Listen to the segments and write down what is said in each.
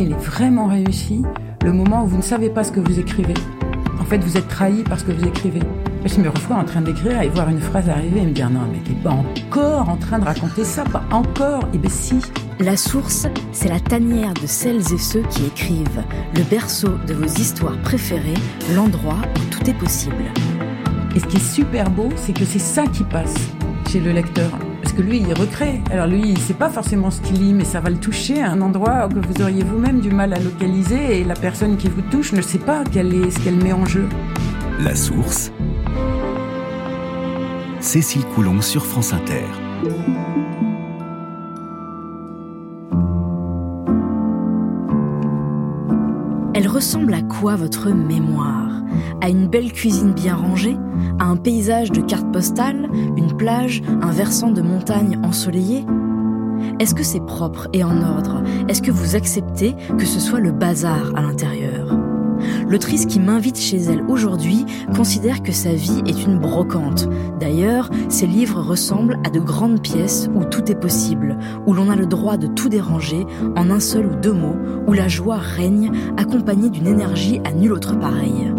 Il est vraiment réussi le moment où vous ne savez pas ce que vous écrivez. En fait, vous êtes trahi parce que vous écrivez. Je me revois en train d'écrire et voir une phrase arriver et me dire non, mais t'es pas encore en train de raconter ça, pas encore. Et eh ben si. La source, c'est la tanière de celles et ceux qui écrivent, le berceau de vos histoires préférées, l'endroit où tout est possible. Et ce qui est super beau, c'est que c'est ça qui passe chez le lecteur lui, il recrée. Alors lui, il sait pas forcément ce qu'il lit, mais ça va le toucher à un endroit que vous auriez vous-même du mal à localiser et la personne qui vous touche ne sait pas quel est, ce qu'elle met en jeu. La source. Cécile Coulon sur France Inter. Ressemble à quoi votre mémoire? À une belle cuisine bien rangée, à un paysage de cartes postales, une plage, un versant de montagne ensoleillé? Est-ce que c'est propre et en ordre? Est-ce que vous acceptez que ce soit le bazar à l'intérieur? L'autrice qui m'invite chez elle aujourd'hui considère que sa vie est une brocante. D'ailleurs, ses livres ressemblent à de grandes pièces où tout est possible, où l'on a le droit de tout déranger en un seul ou deux mots, où la joie règne accompagnée d'une énergie à nulle autre pareille.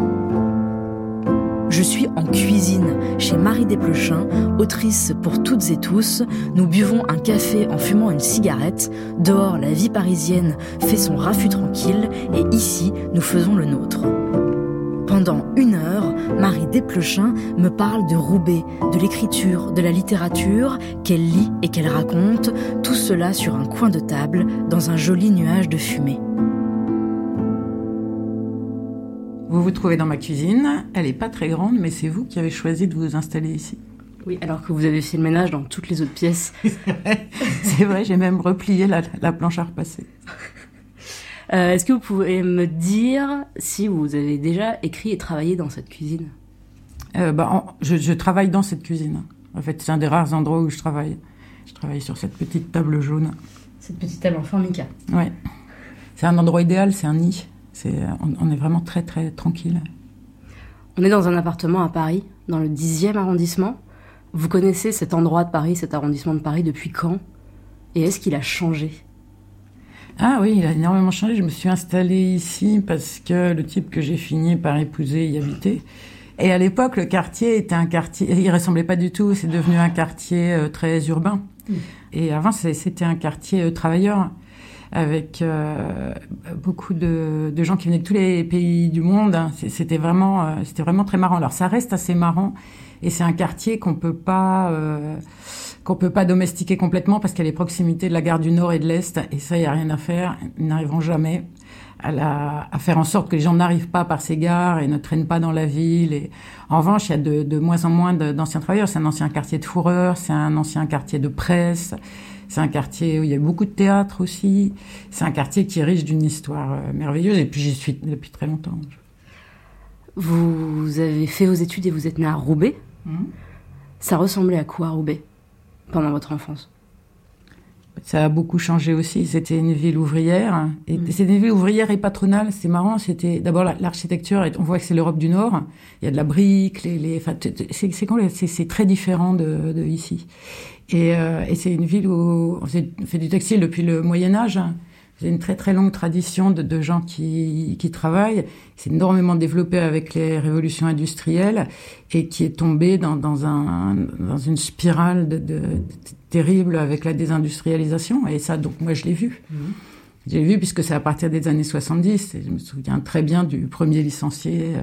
Je suis en cuisine chez Marie Desplechin, autrice pour toutes et tous. Nous buvons un café en fumant une cigarette. Dehors, la vie parisienne fait son raffut tranquille et ici, nous faisons le nôtre. Pendant une heure, Marie Desplechin me parle de Roubaix, de l'écriture, de la littérature, qu'elle lit et qu'elle raconte, tout cela sur un coin de table, dans un joli nuage de fumée. Vous vous trouvez dans ma cuisine. Elle n'est pas très grande, mais c'est vous qui avez choisi de vous installer ici. Oui, alors que vous avez fait le ménage dans toutes les autres pièces. c'est vrai, j'ai même replié la, planche à repasser. Euh, est-ce que vous pouvez me dire si vous avez déjà écrit et travaillé dans cette cuisine? Euh, bah, je, travaille dans cette cuisine. En fait, c'est un des rares endroits où je travaille. Je travaille sur cette petite table jaune. Cette petite table en formica. Oui. C'est un endroit idéal, c'est un nid on, est vraiment très très tranquille. On est dans un appartement à Paris, dans le 10e arrondissement. Vous connaissez cet endroit de Paris, cet arrondissement de Paris depuis quand? Et est-ce qu'il a changé? Ah oui, il a énormément changé. Je me suis installée ici parce que le type que j'ai fini par épouser y habitait. Et à l'époque, le quartier était un quartier, il ressemblait pas du tout. C'est devenu un quartier euh, très urbain. Mmh. Et avant, c'était un quartier euh, travailleur avec euh, beaucoup de, de, gens qui venaient de tous les pays du monde. C'était vraiment, euh, c'était vraiment très marrant. Alors ça reste assez marrant et c'est un quartier qu'on peut pas euh, qu'on peut pas domestiquer complètement parce qu'elle est proximité de la gare du Nord et de l'Est et ça y a rien à faire. Ils n'arriveront jamais à, la, à, faire en sorte que les gens n'arrivent pas par ces gares et ne traînent pas dans la ville. Et en revanche, il y a de, de moins en moins d'anciens travailleurs. C'est un ancien quartier de fourreurs, c'est un ancien quartier de presse. C'est un quartier où il y a beaucoup de théâtre aussi. C'est un quartier qui est riche d'une histoire euh, merveilleuse. Et puis j'y suis depuis très longtemps. Vous avez fait vos études et vous êtes né à Roubaix. Hum. Ça ressemblait à quoi Roubaix pendant votre enfance? Ça a beaucoup changé aussi. C'était une ville ouvrière. Et hum. C'était une ville ouvrière et patronale. C'est marrant. C'était d'abord l'architecture. On voit que c'est l'Europe du Nord. Il y a de la brique. Les, les c'est très différent de, de ici. Et, euh, et c'est une ville où on fait du textile depuis le Moyen Âge. C'est une très très longue tradition de, de gens qui, qui travaillent. C'est énormément développé avec les révolutions industrielles et qui est tombé dans, dans, un, dans une spirale de, de, terrible avec la désindustrialisation. Et ça, donc moi, je l'ai vu. Mmh. J'ai vu puisque c'est à partir des années 70. Et je me souviens très bien du premier licencié euh,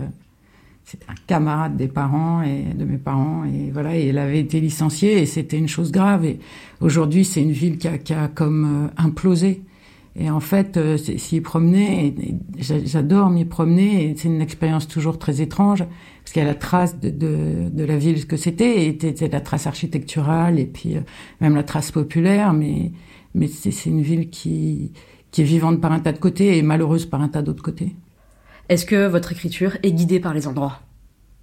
c'était un camarade des parents et de mes parents et voilà et elle avait été licenciée et c'était une chose grave et aujourd'hui c'est une ville qui a, qui a comme euh, implosé Et en fait, euh, s'y promener, j'adore m'y promener, c'est une expérience toujours très étrange, parce qu'il y a la trace de, de, de la ville, ce que c'était, et c'était la trace architecturale, et puis euh, même la trace populaire, mais, mais c'est une ville qui, qui est vivante par un tas de côtés et malheureuse par un tas d'autres côtés. Est-ce que votre écriture est guidée par les endroits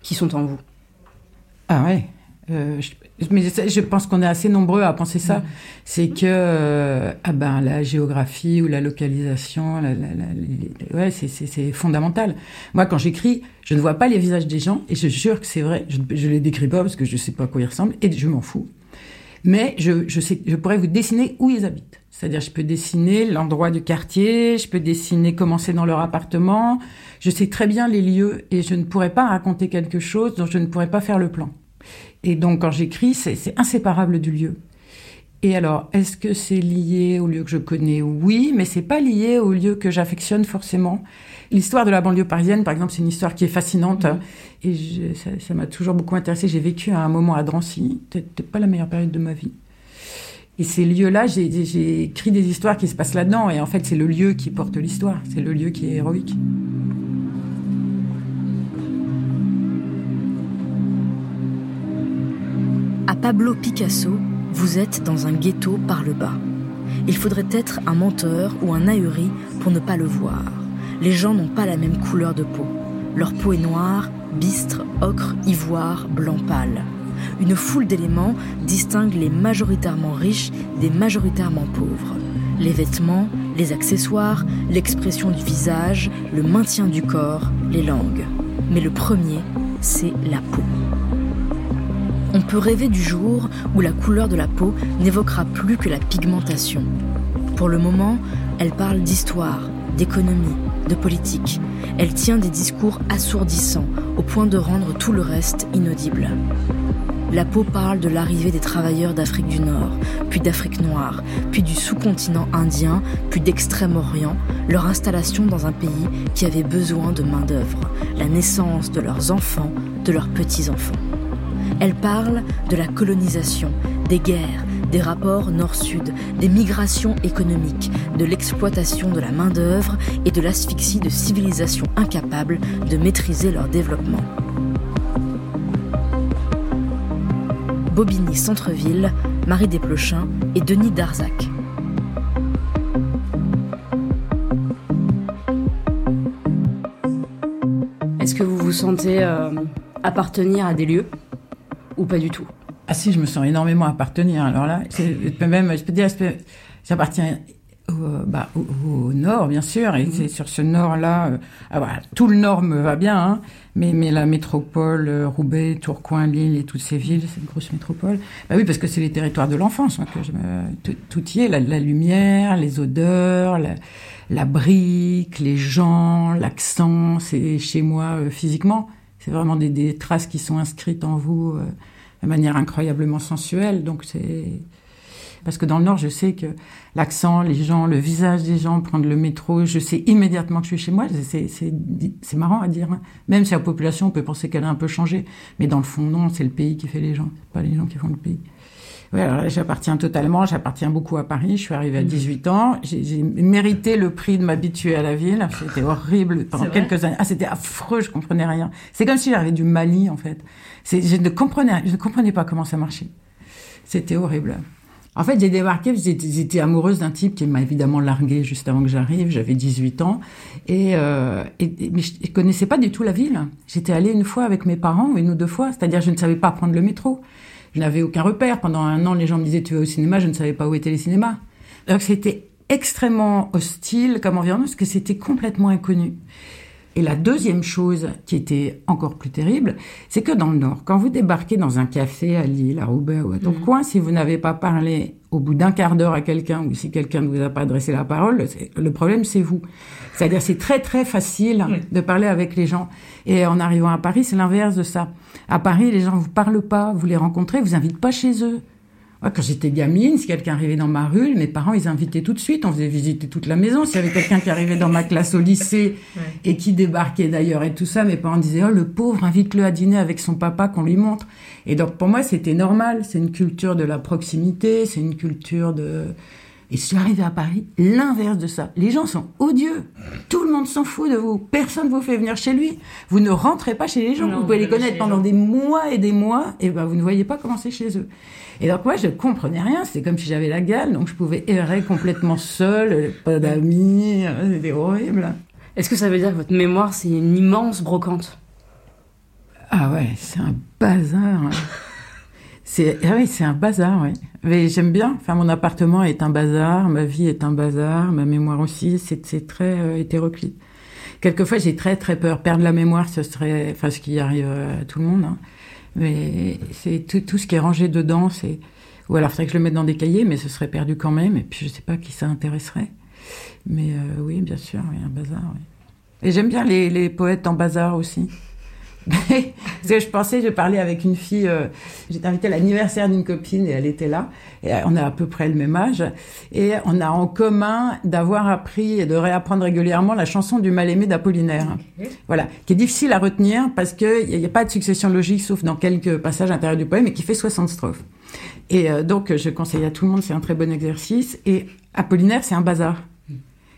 qui sont en vous? Ah ouais, euh, mais je pense qu'on est assez nombreux à penser ça. C'est que euh, ah ben la géographie ou la localisation, la, ouais, c'est fondamental. Moi, quand j'écris, je ne vois pas les visages des gens et je jure que c'est vrai. Je, je les décris pas parce que je sais pas à quoi ils ressemblent et je m'en fous. Mais je, je sais, je pourrais vous dessiner où ils habitent. C'est-à-dire, je peux dessiner l'endroit du quartier, je peux dessiner comment c'est dans leur appartement. Je sais très bien les lieux et je ne pourrais pas raconter quelque chose dont je ne pourrais pas faire le plan. Et donc, quand j'écris, c'est inséparable du lieu. Et alors, est-ce que c'est lié au lieu que je connais? Oui, mais c'est pas lié au lieu que j'affectionne forcément. L'histoire de la banlieue parisienne, par exemple, c'est une histoire qui est fascinante mmh. et ça m'a toujours beaucoup intéressé. J'ai vécu à un moment à Drancy, c'était pas la meilleure période de ma vie. Et ces lieux-là, j'ai écrit des histoires qui se passent là-dedans, et en fait, c'est le lieu qui porte l'histoire, c'est le lieu qui est héroïque. À Pablo Picasso, vous êtes dans un ghetto par le bas. Il faudrait être un menteur ou un ahuri pour ne pas le voir. Les gens n'ont pas la même couleur de peau. Leur peau est noire, bistre, ocre, ivoire, blanc pâle. Une foule d'éléments distingue les majoritairement riches des majoritairement pauvres. Les vêtements, les accessoires, l'expression du visage, le maintien du corps, les langues. Mais le premier, c'est la peau. On peut rêver du jour où la couleur de la peau n'évoquera plus que la pigmentation. Pour le moment, elle parle d'histoire, d'économie, de politique. Elle tient des discours assourdissants au point de rendre tout le reste inaudible. La peau parle de l'arrivée des travailleurs d'Afrique du Nord, puis d'Afrique noire, puis du sous-continent indien, puis d'Extrême-Orient, leur installation dans un pays qui avait besoin de main-d'œuvre, la naissance de leurs enfants, de leurs petits-enfants. Elle parle de la colonisation, des guerres, des rapports nord-sud, des migrations économiques, de l'exploitation de la main-d'œuvre et de l'asphyxie de civilisations incapables de maîtriser leur développement. Bobigny Centre-Ville, Marie Desplochins et Denis Darzac. Est-ce que vous vous sentez euh, appartenir à des lieux? Ou pas du tout Ah si, je me sens énormément appartenir. Alors là, même, je peux dire, j'appartiens au, bah, au, nord, bien sûr, et mhm. c'est sur ce nord-là, euh, ah, voilà, tout le nord me va bien, hein, mais, mais la métropole, euh, Roubaix, Tourcoing, Lille et toutes ces villes, c'est une grosse métropole. Bah oui, parce que c'est les territoires de l'enfance, hein, que je me, tout, y est, la, la lumière, les odeurs, la, la brique, les gens, l'accent, c'est chez moi euh, physiquement. C'est vraiment des, des, traces qui sont inscrites en vous euh, de manière incroyablement sensuelle. Donc c'est parce que dans le Nord, je sais que l'accent, les gens, le visage des gens, prendre le métro, je sais immédiatement que je suis chez moi. C'est marrant à dire. Hein. Même si la population peut penser qu'elle a un peu changé, mais dans le fond, non, c'est le pays qui fait les gens, pas les gens qui font le pays. Oui, alors j'appartiens totalement, j'appartiens beaucoup à Paris. Je suis arrivée à 18 ans. J'ai mérité le prix de m'habituer à la ville. C'était horrible pendant quelques années. Ah, c'était affreux, je comprenais rien. C'est comme si j'arrivais du Mali, en fait. Je ne comprenais, je ne comprenais pas comment ça marchait. C'était horrible. En fait, j'ai débarqué, j'étais amoureuse d'un type qui m'a évidemment largué juste avant que j'arrive. J'avais 18 ans. Et, euh, et, mais je, ne connaissais pas du tout la ville. J'étais allée une fois avec mes parents, une ou deux fois. C'est-à-dire, je ne savais pas prendre le métro. Je n'avais aucun repère. Pendant un an, les gens me disaient tu vas au cinéma, je ne savais pas où étaient les cinémas. Donc c'était extrêmement hostile comme environnement parce que c'était complètement inconnu. Et la deuxième chose qui était encore plus terrible, c'est que dans le Nord, quand vous débarquez dans un café à Lille, à Roubaix ou à Tourcoing, mmh. si vous n'avez pas parlé au bout d'un quart d'heure à quelqu'un ou si quelqu'un ne vous a pas adressé la parole, le problème c'est vous. C'est-à-dire c'est très très facile de parler avec les gens. Et en arrivant à Paris, c'est l'inverse de ça. À Paris, les gens vous parlent pas, vous les rencontrez, vous invitent pas chez eux. Quand j'étais gamine, si quelqu'un arrivait dans ma rue, mes parents, ils invitaient tout de suite. On faisait visiter toute la maison. S'il y avait quelqu'un qui arrivait dans ma classe au lycée et qui débarquait d'ailleurs et tout ça, mes parents disaient, oh, le pauvre, invite-le à dîner avec son papa qu'on lui montre. Et donc, pour moi, c'était normal. C'est une culture de la proximité. C'est une culture de, Et je suis arrivée à Paris, l'inverse de ça. Les gens sont odieux. Tout le monde s'en fout de vous. Personne vous fait venir chez lui. Vous ne rentrez pas chez les gens. Non, vous pouvez les connaître pendant des mois et des mois, et ben vous ne voyez pas comment c'est chez eux. Et donc moi, je comprenais rien. C'était comme si j'avais la gale, donc je pouvais errer complètement seule, pas d'amis. C'était horrible. Est-ce que ça veut dire que votre mémoire, c'est une immense brocante? Ah ouais, c'est un bazar. ouais. C'est ah oui, c'est un bazar, oui. Mais j'aime bien. Enfin, mon appartement est un bazar, ma vie est un bazar, ma mémoire aussi. C'est très euh, hétéroclite. Quelquefois, j'ai très très peur. Perdre la mémoire, ce serait, enfin, ce qui arrive à tout le monde. hein. Mais c'est tout, tout ce qui est rangé dedans, c'est ou alors faudrait que je le mette dans des cahiers, mais ce serait perdu quand même. Et puis je sais pas qui ça intéresserait. Mais euh, oui, bien sûr, oui, un bazar. Oui. Et j'aime bien les, les poètes en bazar aussi. Parce que je pensais, je parlais avec une fille, euh, j'étais invitée à l'anniversaire d'une copine et elle était là. Et euh, on a à peu près le même âge. Et on a en commun d'avoir appris et de réapprendre régulièrement la chanson du mal-aimé d'Apollinaire. Voilà. Qui est difficile à retenir parce qu'il n'y a, pas de succession logique sauf dans quelques passages intérieurs du poème et qui fait 60 strophes. Et euh, donc, je conseille à tout le monde, c'est un très bon exercice. Et Apollinaire, c'est un bazar.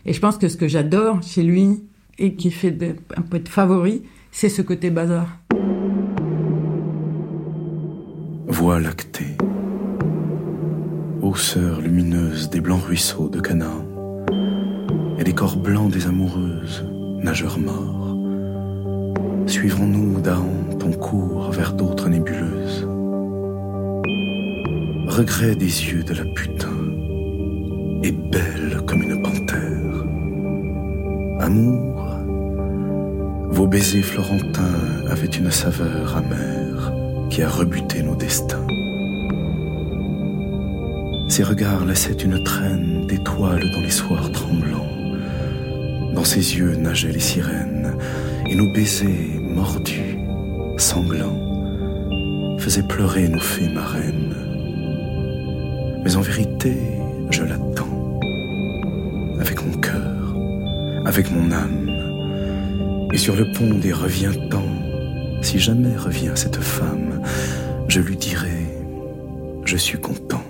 Et je pense que ce que j'adore chez lui et qui fait de, un poète favori, c'est ce côté bazar. Voie lactée, ô sœur lumineuse des blancs ruisseaux de Canaan, et des corps blancs des amoureuses, nageurs morts, suivrons-nous Daon ton cours vers d'autres nébuleuses Regret des yeux de la putain, et belle comme une panthère. Amour, vos baisers florentins avaient une saveur amère qui a rebuté nos destins. Ses regards laissaient une traîne d'étoiles dans les soirs tremblants. Dans ses yeux nageaient les sirènes, et nos baisers mordus, sanglants, faisaient pleurer nos fées marraines. Mais en vérité, je l'attends, avec mon cœur, avec mon âme. Et sur le pont des reviens-temps, si jamais revient cette femme, je lui dirai, je suis content.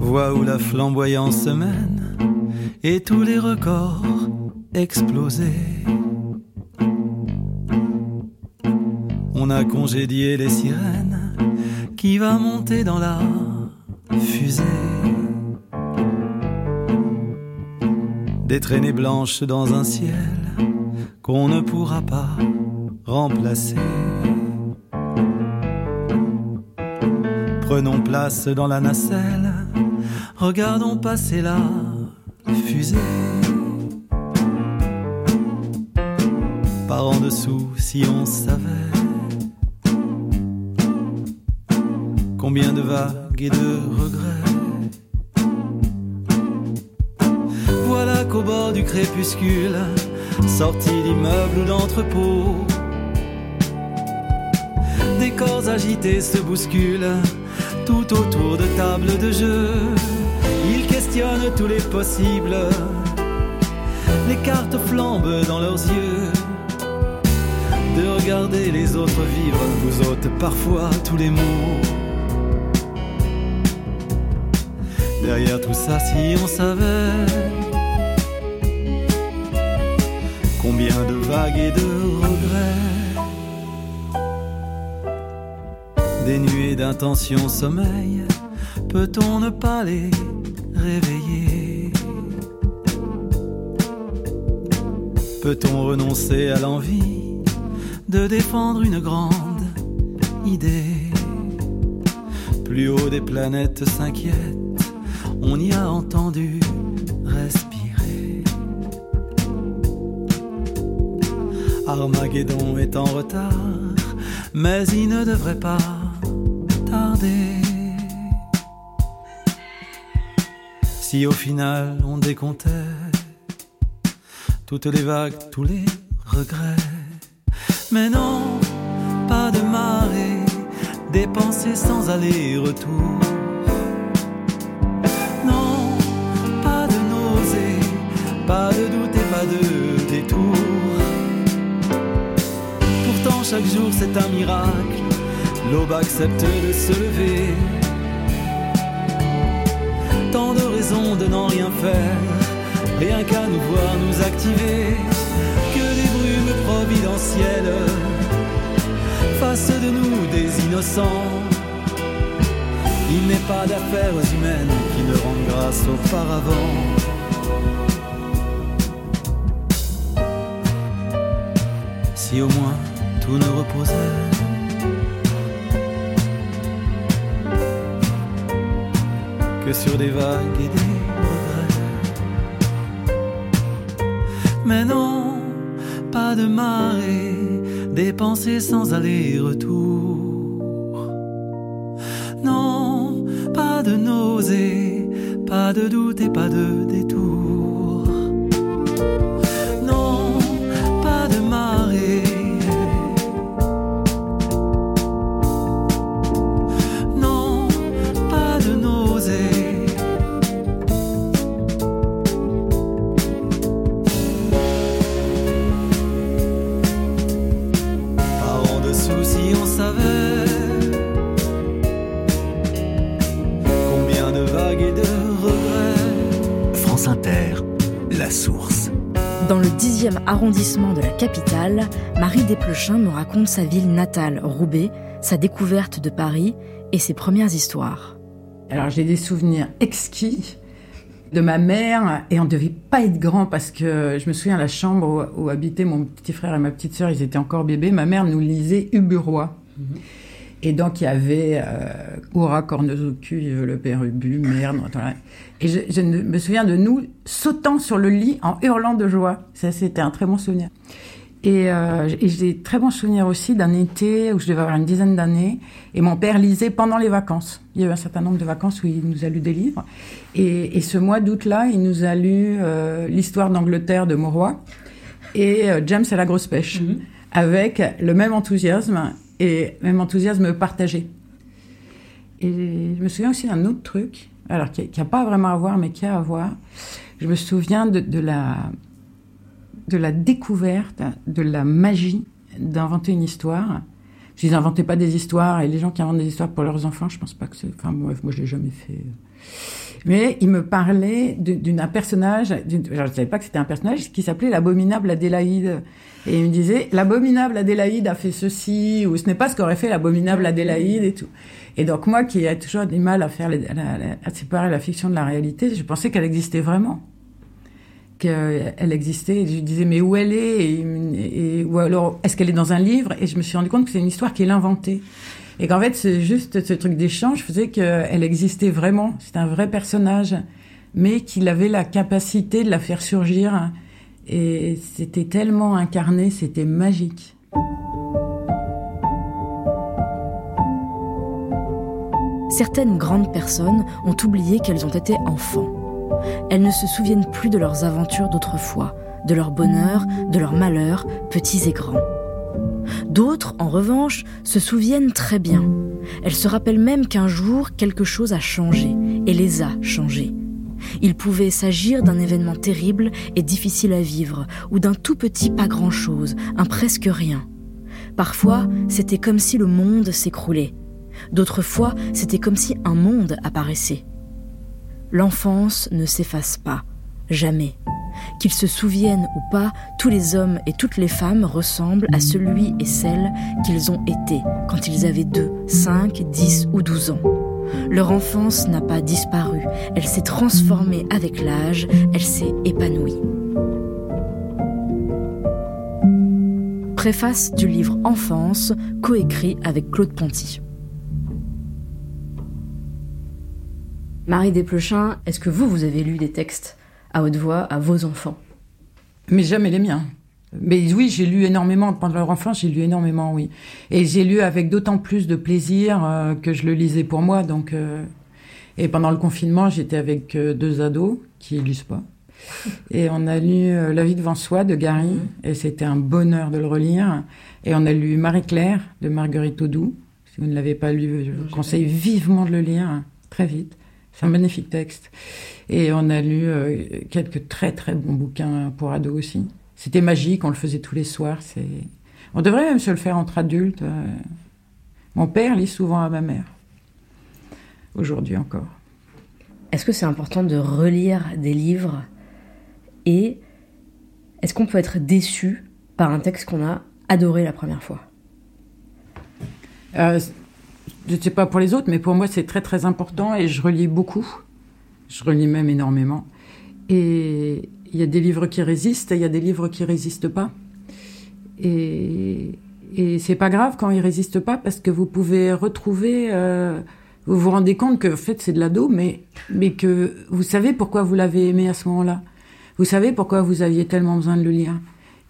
Vois où la flamboyance se mène et tous les records explosés. On a congédié les sirènes qui va monter dans la fusée. Des traînées blanches dans un ciel qu'on ne pourra pas remplacer. Prenons place dans la nacelle, regardons passer la fusée. Par en dessous, si on savait combien de vagues et de. Voilà qu'au bord du crépuscule, sorti d'immeubles ou d'entrepôts, des corps agités se bousculent tout autour de tables de jeu. Ils questionnent tous les possibles, les cartes flambent dans leurs yeux. De regarder les autres vivre vous ôte parfois tous les mots. Derrière tout ça, si on savait combien de vagues et de regrets, des nuées d'intention sommeil, peut-on ne pas les réveiller? Peut-on renoncer à l'envie de défendre une grande idée? Plus haut des planètes s'inquiètent on y a entendu respirer. Armageddon est en retard, mais il ne devrait pas tarder. Si au final on décomptait toutes les vagues, tous les regrets, mais non, pas de marée, dépensée sans aller-retour. Chaque jour c'est un miracle. L'aube accepte de se lever. Tant de raisons de n'en rien faire, rien qu'à nous voir nous activer. Que des brumes providentielles fassent de nous des innocents. Il n'est pas d'affaires humaines qui ne rendent grâce auparavant. Au moins tout ne reposait. Que sur des vagues et des regrets. Mais non, pas de marée, des pensées sans aller-retour. Non, pas de nausée, pas de doute et pas de arrondissement de la capitale, Marie Desplechin me raconte sa ville natale, Roubaix, sa découverte de Paris et ses premières histoires. Alors j'ai des souvenirs exquis de ma mère et on devait pas être grand parce que je me souviens la chambre où, où habitaient mon petit frère et ma petite sœur, ils étaient encore bébés. Ma mère nous lisait Uburois. Et donc il y avait euh, Oura Cornezocu, le père Ubu, merde. Et je, me souviens de nous sautant sur le lit en hurlant de joie. Ça c'était un très bon souvenir. Et, euh, et j'ai des très bons souvenirs aussi d'un été où je devais avoir une dizaine d'années et mon père lisait pendant les vacances. Il y a eu un certain nombre de vacances où il nous a lu des livres. Et, et ce mois d'août-là, il nous a lu euh, l'histoire d'Angleterre de Mauroy et euh, James et la grosse pêche avec le même enthousiasme et même enthousiasme partagé. Et je me souviens aussi d'un autre truc, alors qui n'a pas vraiment à voir, mais qui a à voir. Je me souviens de, la de la découverte de la magie d'inventer une histoire. Je n'inventais pas des histoires et les gens qui inventent des histoires pour leurs enfants, je pense pas que c'est. Enfin bref, moi je l'ai jamais fait. Mais il me parlait de- d'une un personnage. Je ne savais pas que c'était un personnage qui s'appelait l'abominable Adélaïde. Et il me disait l'abominable Adélaïde a fait ceci ou ce n'est pas ce qu'aurait fait l'abominable Adélaïde et tout. Et donc moi qui ai toujours du mal à faire les- à, la- à séparer la fiction de la réalité, je pensais qu'elle existait vraiment qu'elle existait. Et je disais, mais où elle est? Et, et- Ou alors, est-ce qu'elle est dans un livre? Et je me suis rendu compte que c'est une histoire qu'il inventait. Et qu'en fait, c'est juste ce truc d'échange faisait qu'elle existait vraiment. C'était un vrai personnage, mais qu'il avait la capacité de la faire surgir. Et c'était tellement incarné, c'était magique. Certaines grandes personnes ont oublié qu'elles ont été enfants. Elles ne se souviennent plus de leurs aventures d'autrefois, de leur bonheur, de leurs malheurs, petits et grands. D'autres, en revanche, se souviennent très bien. Elles se rappellent même qu'un jour, quelque chose a changé, et les a changés. Il pouvait s'agir d'un événement terrible et difficile à vivre, ou d'un tout petit pas grand-chose, un presque rien. Parfois, c'était comme si le monde s'écroulait. D'autres fois, c'était comme si un monde apparaissait. L'enfance ne s'efface pas, jamais. Qu'ils se souviennent ou pas, tous les hommes et toutes les femmes ressemblent à celui et celle qu'ils ont été quand ils avaient 2, 5, 10 ou 12 ans. Leur enfance n'a pas disparu, elle s'est transformée avec l'âge, elle s'est épanouie. Préface du livre Enfance, coécrit avec Claude Ponty. Marie Desplechin, est-ce que vous, vous avez lu des textes à haute voix à vos enfants? Mais jamais les miens. Mais oui, j'ai lu énormément pendant leur enfance, j'ai lu énormément, oui. Et j'ai lu avec d'autant plus de plaisir euh, que je le lisais pour moi. Donc, euh, et pendant le confinement, j'étais avec euh, deux ados qui lisent pas. Et on a lu La vie devant soi de Gary, et c'était un bonheur de le relire. Et on a lu Marie-Claire de Marguerite Audoux. Si vous ne l'avez pas lu, je vous conseille vivement de le lire, hein, très vite. C'est un magnifique texte. Et on a lu quelques très très bons bouquins pour ados aussi. C'était magique, on le faisait tous les soirs. C'est, On devrait même se le faire entre adultes. Mon père lit souvent à ma mère. Aujourd'hui encore. Est-ce que c'est important de relire des livres Et est-ce qu'on peut être déçu par un texte qu'on a adoré la première fois? Euh, Je ne sais pas pour les autres, mais pour moi c'est très très important et je relis beaucoup. Je relis même énormément. Et il y a des livres qui résistent et il y a des livres qui résistent pas. Et, et c'est pas grave quand ils résistent pas parce que vous pouvez retrouver. Euh, vous vous rendez compte que en fait c'est de l'ado, mais mais que vous savez pourquoi vous l'avez aimé à ce moment-là. Vous savez pourquoi vous aviez tellement besoin de le lire.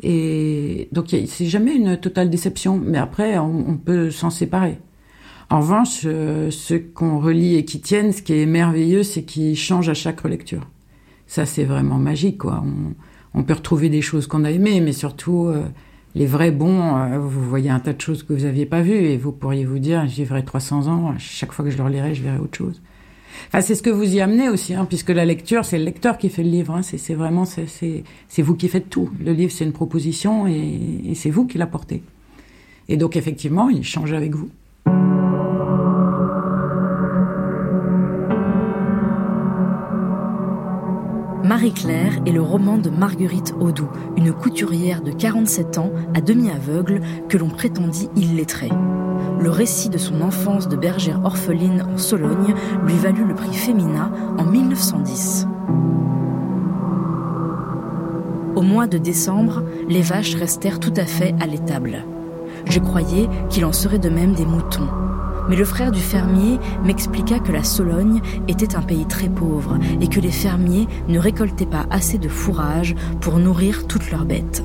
Et donc c'est jamais une totale déception, mais après on, peut s'en séparer. En revanche, euh, ce qu'on relit et qui tiennent, ce qui est merveilleux, c'est qu'ils changent à chaque relecture. Ça c'est vraiment magique, quoi. On, peut retrouver des choses qu'on a aimées, mais surtout euh, les vrais bons, euh, vous voyez un tas de choses que vous n'aviez pas vues et vous pourriez vous dire, j'y verrai 300 ans, chaque fois que je le relirai, je verrai autre chose. Enfin, c'est ce que vous y amenez aussi, hein, puisque la lecture, c'est le lecteur qui fait le livre. Hein, c'est vraiment, c'est vous qui faites tout. Le livre, c'est une proposition et c'est vous qui l'apportez. Et donc, effectivement, il change avec vous. Marie-Claire est le roman de Marguerite Audoux, une couturière de 47 ans, à demi aveugle, que l'on prétendit illettrée. Le récit de son enfance de bergère orpheline en Sologne lui valut le prix Femina en 1910. Au mois de décembre, les vaches restèrent tout à fait à l'étable. Je croyais qu'il en serait de même des moutons mais le frère du fermier m'expliqua que la Sologne était un pays très pauvre et que les fermiers ne récoltaient pas assez de fourrage pour nourrir toutes leurs bêtes.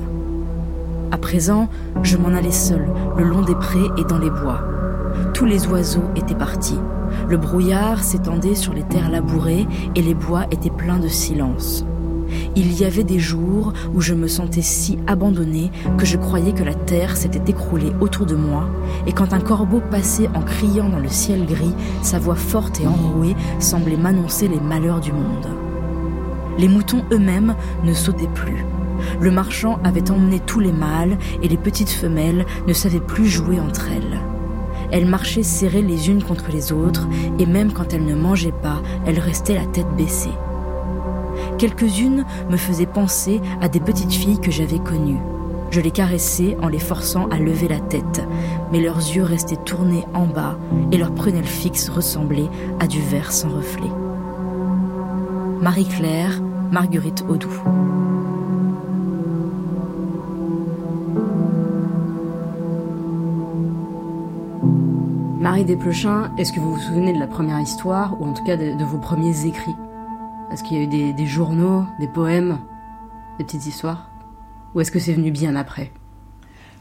À présent, je m'en allais seul, le long des prés et dans les bois. Tous les oiseaux étaient partis. Le brouillard s'étendait sur les terres labourées et les bois étaient pleins de silence. Il y avait des jours où je me sentais si abandonnée que je croyais que la terre s'était écroulée autour de moi, et quand un corbeau passait en criant dans le ciel gris, sa voix forte et enrouée semblait m'annoncer les malheurs du monde. Les moutons eux-mêmes ne sautaient plus. Le marchand avait emmené tous les mâles et les petites femelles ne savaient plus jouer entre elles. Elles marchaient serrées les unes contre les autres et même quand elles ne mangeaient pas, elles restaient la tête baissée. Quelques-unes me faisaient penser à des petites filles que j'avais connues. Je les caressais en les forçant à lever la tête, mais leurs yeux restaient tournés en bas et leur prunelle fixe ressemblait à du verre sans reflet. Marie-Claire, Marguerite Audoux. Marie Desplechin, est-ce que vous vous souvenez de la première histoire, ou en tout cas de vos premiers écrits? Est-ce qu'il y a eu des, journaux, des poèmes, des petites histoires? Ou est-ce que c'est venu bien après?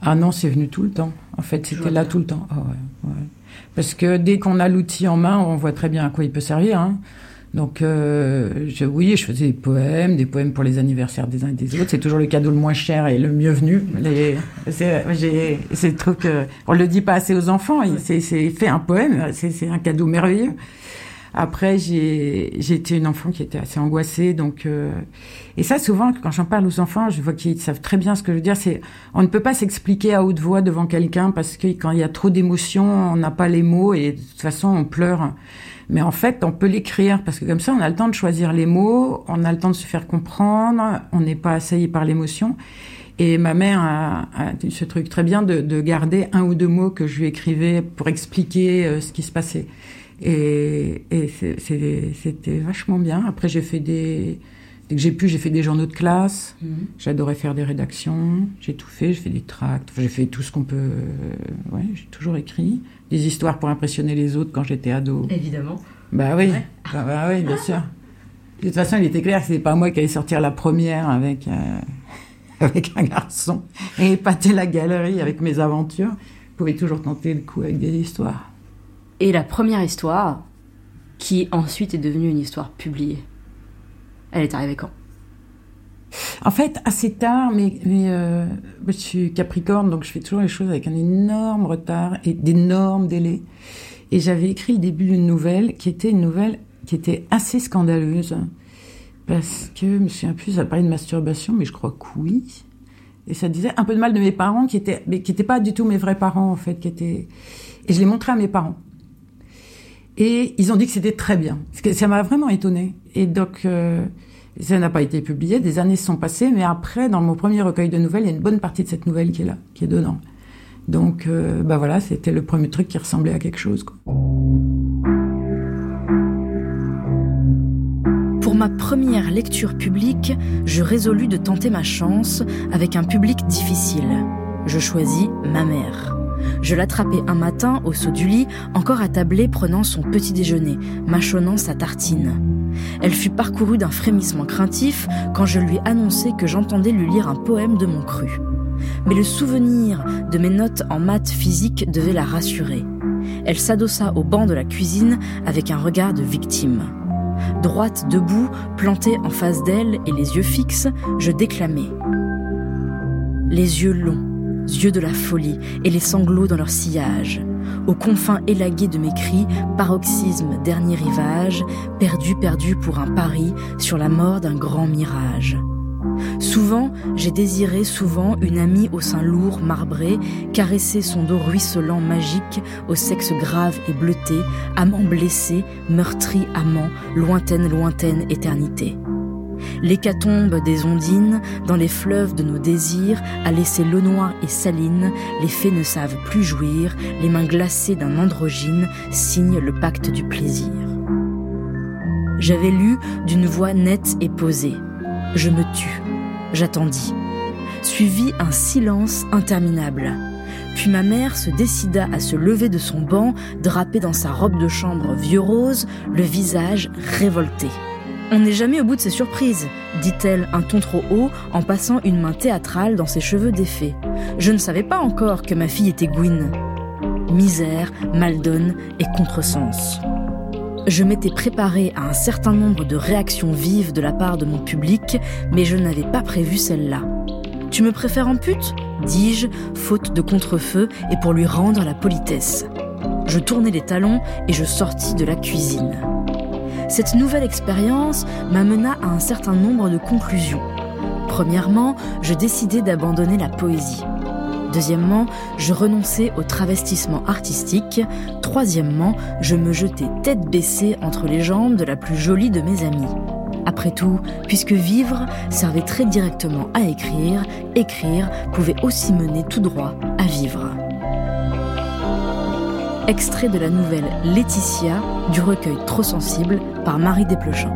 Ah non, c'est venu tout le temps. En fait, c'était là tout le temps. Ah Parce que dès qu'on a l'outil en main, on voit très bien à quoi il peut servir. Hein. Donc, euh, je, oui, je faisais des poèmes, des poèmes pour les anniversaires des uns et des autres. C'est toujours le cadeau le moins cher et le mieux venu. C'est le truc, euh, on le dit pas assez aux enfants. C'est fait un poème, c'est un cadeau merveilleux. Après, j'ai été une enfant qui était assez angoissée, donc euh, et ça souvent quand j'en parle aux enfants, je vois qu'ils savent très bien ce que je veux dire. C'est on ne peut pas s'expliquer à haute voix devant quelqu'un parce que quand il y a trop d'émotions, on n'a pas les mots et de toute façon on pleure. Mais en fait, on peut l'écrire parce que comme ça, on a le temps de choisir les mots, on a le temps de se faire comprendre, on n'est pas assailli par l'émotion. Et ma mère a, a, ce truc très bien de, de, garder un ou deux mots que je lui écrivais pour expliquer euh, ce qui se passait. Et, et c'était vachement bien. Après, j'ai fait des. Dès que j'ai pu, j'ai fait des journaux de classe. Mhm. J'adorais faire des rédactions. J'ai tout fait. J'ai fait des tracts. j'ai fait tout ce qu'on peut. Euh, ouais, j'ai toujours écrit. Des histoires pour impressionner les autres quand j'étais ado. Évidemment. Bah oui. Bah, bah, oui, bien sûr. De toute façon, il était clair que c'était pas moi qui allais sortir la première avec, euh, avec un garçon et épater la galerie avec mes aventures. Je pouvais toujours tenter le coup avec des histoires. Et la première histoire, qui ensuite est devenue une histoire publiée, elle est arrivée quand? En fait, assez tard, mais, euh, je suis Capricorne, donc je fais toujours les choses avec un énorme retard et d'énormes délais. Et j'avais écrit le début d'une nouvelle qui était une nouvelle qui était assez scandaleuse. Parce que, je me souviens plus, ça parlait de masturbation, mais je crois que oui. Et ça disait un peu de mal de mes parents qui étaient, mais qui n'étaient pas du tout mes vrais parents en fait, qui étaient. Et je l'ai montré à mes parents. Et ils ont dit que c'était très bien. Ça m'a vraiment étonné. Et donc, euh, ça n'a pas été publié. Des années se sont passées, mais après, dans mon premier recueil de nouvelles, il y a une bonne partie de cette nouvelle qui est là, qui est dedans. Donc, euh, bah voilà, c'était le premier truc qui ressemblait à quelque chose. Pour ma première lecture publique, je résolus de tenter ma chance avec un public difficile. Je choisis ma mère. Je l'attrapais un matin au saut du lit, encore attablée prenant son petit déjeuner, mâchonnant sa tartine. Elle fut parcourue d'un frémissement craintif quand je lui annonçai que j'entendais lui lire un poème de mon cru. Mais le souvenir de mes notes en maths physique devait la rassurer. Elle s'adossa au banc de la cuisine avec un regard de victime. Droite debout, plantée en face d'elle et les yeux fixes, je déclamais. Les yeux longs, yeux de la folie et les sanglots dans leur sillage. Aux confins élagués de mes cris, paroxysme, dernier rivage, perdu, perdu pour un pari sur la mort d'un grand mirage. Souvent, j'ai désiré souvent une amie au sein lourd, marbré, caresser son dos ruisselant, magique, au sexe grave et bleuté, amant blessé, meurtri, amant, lointaine, lointaine éternité. L'hécatombe des ondines, dans les fleuves de nos désirs, a laissé l'eau noire et saline, les fées ne savent plus jouir, les mains glacées d'un androgyne signent le pacte du plaisir. J'avais lu d'une voix nette et posée. Je me tus. J'attendis. Suivit un silence interminable. Puis ma mère se décida à se lever de son banc, drapée dans sa robe de chambre vieux rose, le visage révolté. On n'est jamais au bout de ses surprises, dit-elle un ton trop haut en passant une main théâtrale dans ses cheveux défaits. Je ne savais pas encore que ma fille était Gwyn. Misère, maldonne et contresens. Je m'étais préparée à un certain nombre de réactions vives de la part de mon public, mais je n'avais pas prévu celle-là. Tu me préfères en pute? dis-je, faute de contrefeu et pour lui rendre la politesse. Je tournai les talons et je sortis de la cuisine. Cette nouvelle expérience m'amena à un certain nombre de conclusions. Premièrement, je décidai d'abandonner la poésie. Deuxièmement, je renonçais au travestissement artistique. Troisièmement, je me jetais tête baissée entre les jambes de la plus jolie de mes amies. Après tout, puisque vivre servait très directement à écrire, écrire pouvait aussi mener tout droit à vivre. Extrait de la nouvelle Laetitia du recueil Trop sensible par Marie Desplechin.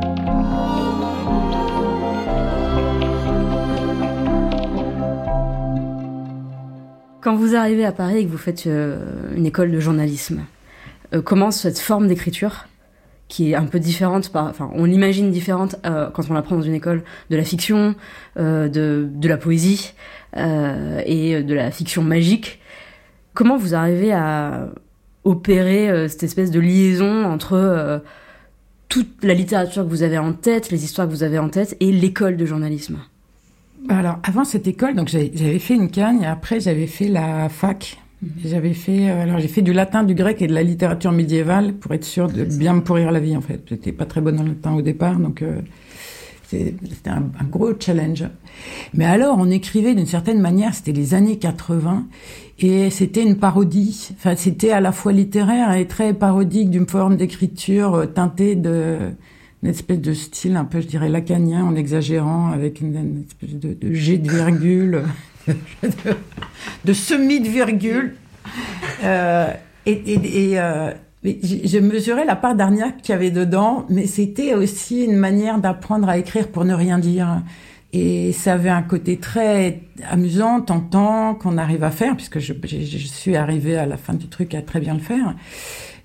Quand vous arrivez à Paris et que vous faites euh, une école de journalisme, euh, comment cette forme d'écriture, qui est un peu différente, enfin on l'imagine différente euh, quand on l'apprend dans une école, de la fiction, de la poésie et de la fiction magique, comment vous arrivez à opérer cette espèce de liaison entre toute la littérature que vous avez en tête, les histoires que vous avez en tête, et l'école de journalisme Alors, avant cette école, donc j'avais fait une cagne, et après j'avais fait la fac. Mhm. J'avais fait, euh, alors j'ai fait du latin, du grec et de la littérature médiévale pour être sûr de bien me pourrir la vie en fait. J'étais pas très bonne en latin au départ, donc euh, c'était un, gros challenge. Mais alors, on écrivait d'une certaine manière, c'était les années 80, et c'était une parodie. Enfin, c'était à la fois littéraire et très parodique d'une forme d'écriture euh, teintée de une espèce de style un peu, je dirais, lacanien, en exagérant, avec une, espèce de, de de virgule, de, semi de virgule. Euh, et, et, et euh, je mesurais la part d'Arniac qu'il y avait dedans, mais c'était aussi une manière d'apprendre à écrire pour ne rien dire. Et ça avait un côté très amusant, tentant, qu'on arrive à faire, puisque je, je, suis arrivée à la fin du truc à très bien le faire,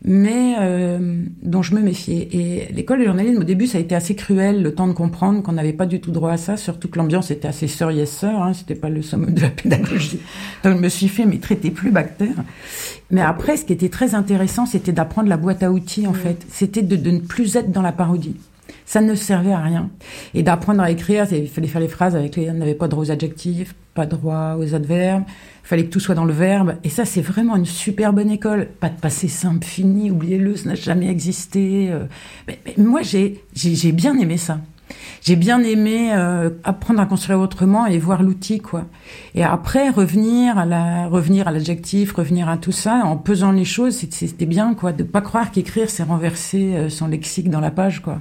mais euh, dont je me méfiais. Et l'école de journalisme, au début, ça a été assez cruel, le temps de comprendre qu'on n'avait pas du tout droit à ça, surtout que l'ambiance était assez sœur yes sœur, hein, c'était pas le summum de la pédagogie. Donc je me suis fait, mais traiter plus bactère. Mais après, ce qui était très intéressant, c'était d'apprendre la boîte à outils, en fait. C'était de, de ne plus être dans la parodie ça ne servait à rien. Et d'apprendre à écrire, il fallait faire les phrases avec les, on n'avait pas droit aux adjectifs, pas droit aux adverbes, il fallait que tout soit dans le verbe. Et ça, c'est vraiment une super bonne école. Pas de passé simple fini, oubliez-le, ça n'a jamais existé. Euh. Mais, moi, j'ai, bien aimé ça. j'ai bien aimé euh, apprendre à construire autrement et voir l'outil quoi. Et après revenir à revenir l'adjectif, revenir à tout ça en pesant les choses, c'était bien quoi de pas croire qu'écrire c'est renverser euh, son lexique dans la page quoi.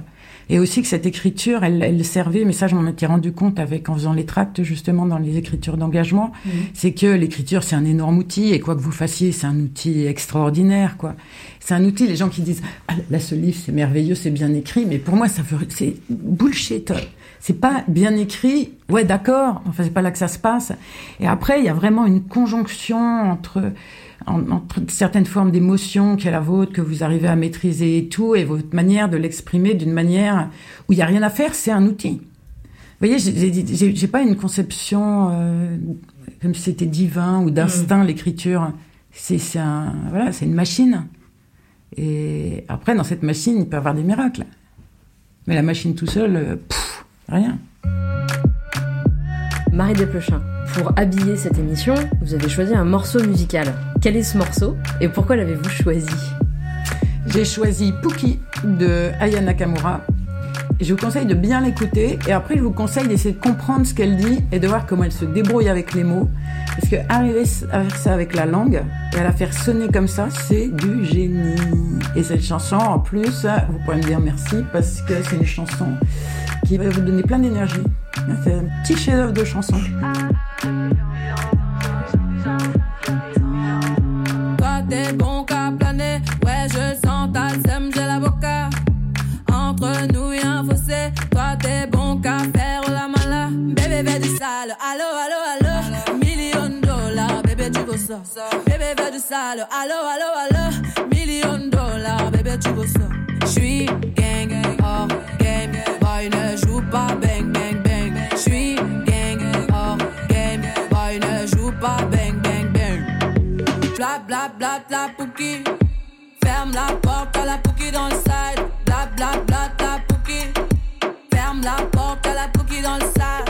Et aussi que cette écriture, elle, elle servait, mais ça je m'en étais rendu compte avec en faisant les tracts justement dans les écritures d'engagement, mmh. c'est que l'écriture c'est un énorme outil et quoi que vous fassiez, c'est un outil extraordinaire quoi. C'est un outil. Les gens qui disent ah, là ce livre c'est merveilleux, c'est bien écrit, mais pour moi ça c'est bullshit. C'est pas bien écrit. Ouais d'accord. Enfin c'est pas là que ça se passe. Et après il y a vraiment une conjonction entre entre certaines formes d'émotion qui est la vôtre, que vous arrivez à maîtriser et tout, et votre manière de l'exprimer d'une manière où il n'y a rien à faire, c'est un outil. Vous voyez, j'ai pas une conception euh, comme si c'était divin ou d'instinct, mm. l'écriture. C'est un, voilà, c'est une machine. Et après, dans cette machine, il peut y avoir des miracles. Mais la machine tout seul, euh, rien. Marie Desplechin, pour habiller cette émission, vous avez choisi un morceau musical. Quel est ce morceau et pourquoi l'avez-vous choisi J'ai choisi Pookie de Aya Nakamura. Je vous conseille de bien l'écouter et après je vous conseille d'essayer de comprendre ce qu'elle dit et de voir comment elle se débrouille avec les mots. Parce que arriver à faire ça avec la langue et à la faire sonner comme ça, c'est du génie. Et cette chanson, en plus, vous pouvez me dire merci parce que c'est une chanson qui va vous donner plein d'énergie. C'est un petit chef-d'œuvre de chanson. Ça. Bébé du sale, allo allo allo, million dollars, bébé tu veux ça. J'suis gang, oh game, boy ne joue pas bang bang bang. J'suis gang, oh game, boy ne joue pas bang bang bang. Bla bla bla bla pouki. Ferme la porte à la pouki dans le side. Bla bla bla bla pouki. Ferme la porte à la pouki dans le sas.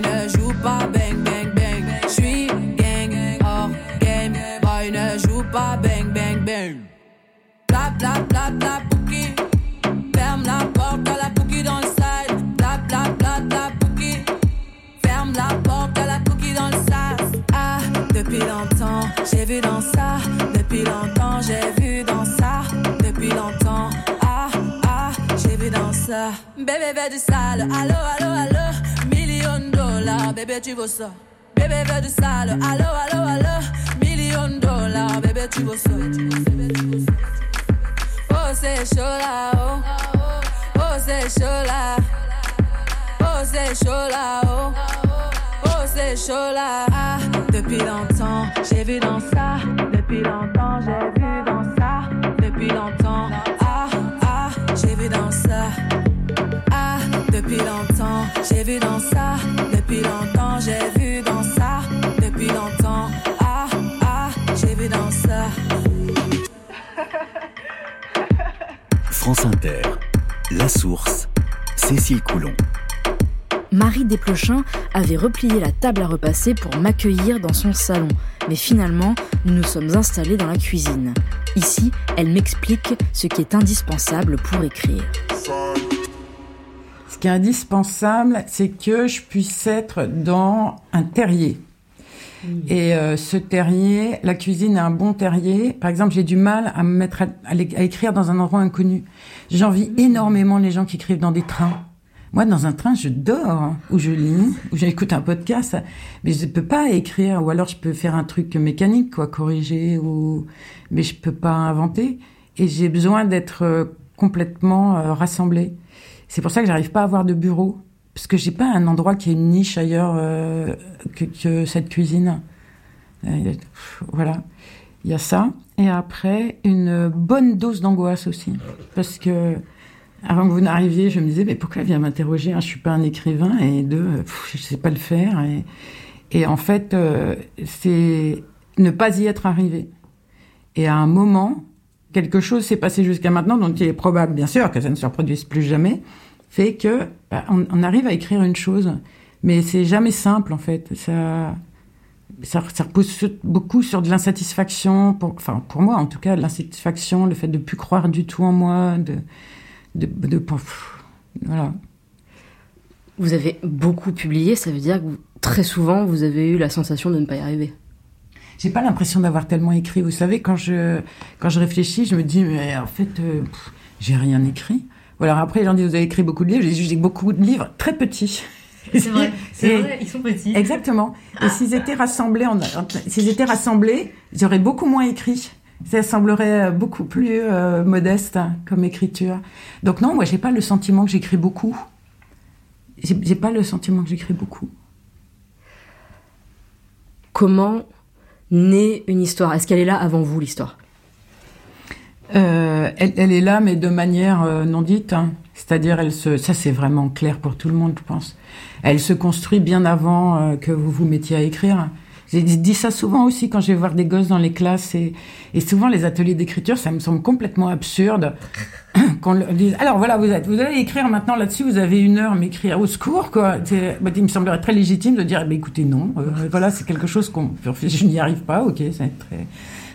Ne joue pas bang bang bang. J'suis gang, hors game. Boy ne joue pas bang bang bang. Bla bla bla pouki. Ferme la porte à la dans le pouki. Ferme la porte à la dans le. Ah, depuis longtemps, j'ai vu dans ça. Depuis longtemps, j'ai vu dans ça. Depuis longtemps, ah, ah, j'ai vu dans ça. Bébé veut du sale, allo, allo, allo. Bébé tu veux ça. Bébé veut du sale, allo, allo, allo. Million dollars, bébé tu veux ça. Oh c'est chaud là, oh. Oh c'est chaud là. Oh c'est chaud là, oh. Oh c'est chaud là. Ah, depuis longtemps, j'ai vu dans ça. Depuis longtemps, j'ai vu dans ça. Depuis longtemps, ah, ah, j'ai vu dans ça. Ah, depuis longtemps, j'ai vu dans ça. Depuis longtemps, j'ai vu dans ça. Depuis longtemps, ah, ah, j'ai vu dans ça. France Inter, La Source, Cécile Coulon. Marie Desplechin avait replié la table à repasser pour m'accueillir dans son salon, mais finalement, nous nous sommes installés dans la cuisine. Ici, elle m'explique ce qui est indispensable pour écrire. Qui est indispensable, c'est que je puisse être dans un terrier. Et euh, ce terrier, la cuisine est un bon terrier. Par exemple, j'ai du mal à me mettre à, à l'é- à écrire dans un endroit inconnu. J'envie énormément les gens qui écrivent dans des trains. Moi, dans un train, je dors, hein, ou je lis, ou j'écoute un podcast, mais je peux pas écrire, ou alors je peux faire un truc mécanique, quoi, corriger, ou, mais je peux pas inventer. Et j'ai besoin d'être euh, complètement euh, rassemblée. C'est pour ça que j'arrive pas à avoir de bureau. parce que j'ai pas un endroit qui est une niche ailleurs euh, que, cette cuisine. Euh, voilà, il y a ça. Et après, une bonne dose d'angoisse aussi, parce que avant que vous n'arriviez, je me disais, mais pourquoi elle vient m'interroger Je suis pas un écrivain, et deux, je sais pas le faire. Et, et en fait, euh, c'est ne pas y être arrivé. Et à un moment, quelque chose s'est passé jusqu'à maintenant, dont il est probable, bien sûr, que ça ne se reproduise plus jamais, fait que bah, on, arrive à écrire une chose, mais c'est jamais simple en fait. Ça, ça, repose beaucoup sur de l'insatisfaction, pour, enfin pour moi en tout cas, l'insatisfaction, le fait de plus croire du tout en moi, de, de, de, voilà. Vous avez beaucoup publié, ça veut dire que très souvent vous avez eu la sensation de ne pas y arriver. J'ai pas l'impression d'avoir tellement écrit. Vous savez, quand je quand je réfléchis, je me dis mais en fait euh, j'ai rien écrit. Ou alors après, les gens disent vous avez écrit beaucoup de livres. J'ai beaucoup de livres très petits. C'est vrai, c'est vrai, ils sont petits. Exactement. Et s'ils étaient rassemblés, en, s'ils étaient rassemblés, j'aurais beaucoup moins écrit. Ça semblerait beaucoup plus euh, modeste comme écriture. Donc non, moi j'ai pas le sentiment que j'écris beaucoup. J'ai pas le sentiment que j'écris beaucoup. Comment naît une histoire Est-ce qu'elle est là avant vous l'histoire? Euh, elle, est là, mais de manière euh, non dite. Hein. C'est-à-dire, elle se, ça c'est vraiment clair pour tout le monde, je pense. Elle se construit bien avant euh, que vous vous mettiez à écrire. J'ai dit ça souvent aussi quand je vais voir des gosses dans les classes et, et souvent les ateliers d'écriture, ça me semble complètement absurde. Alors voilà, vous êtes, vous allez écrire maintenant là-dessus, vous avez une heure, mais écrire au secours, quoi. Bah, il me semblerait très légitime de dire, eh ben, écoutez, non, euh, voilà, c'est quelque chose qu'on, je n'y arrive pas, ok, c'est très.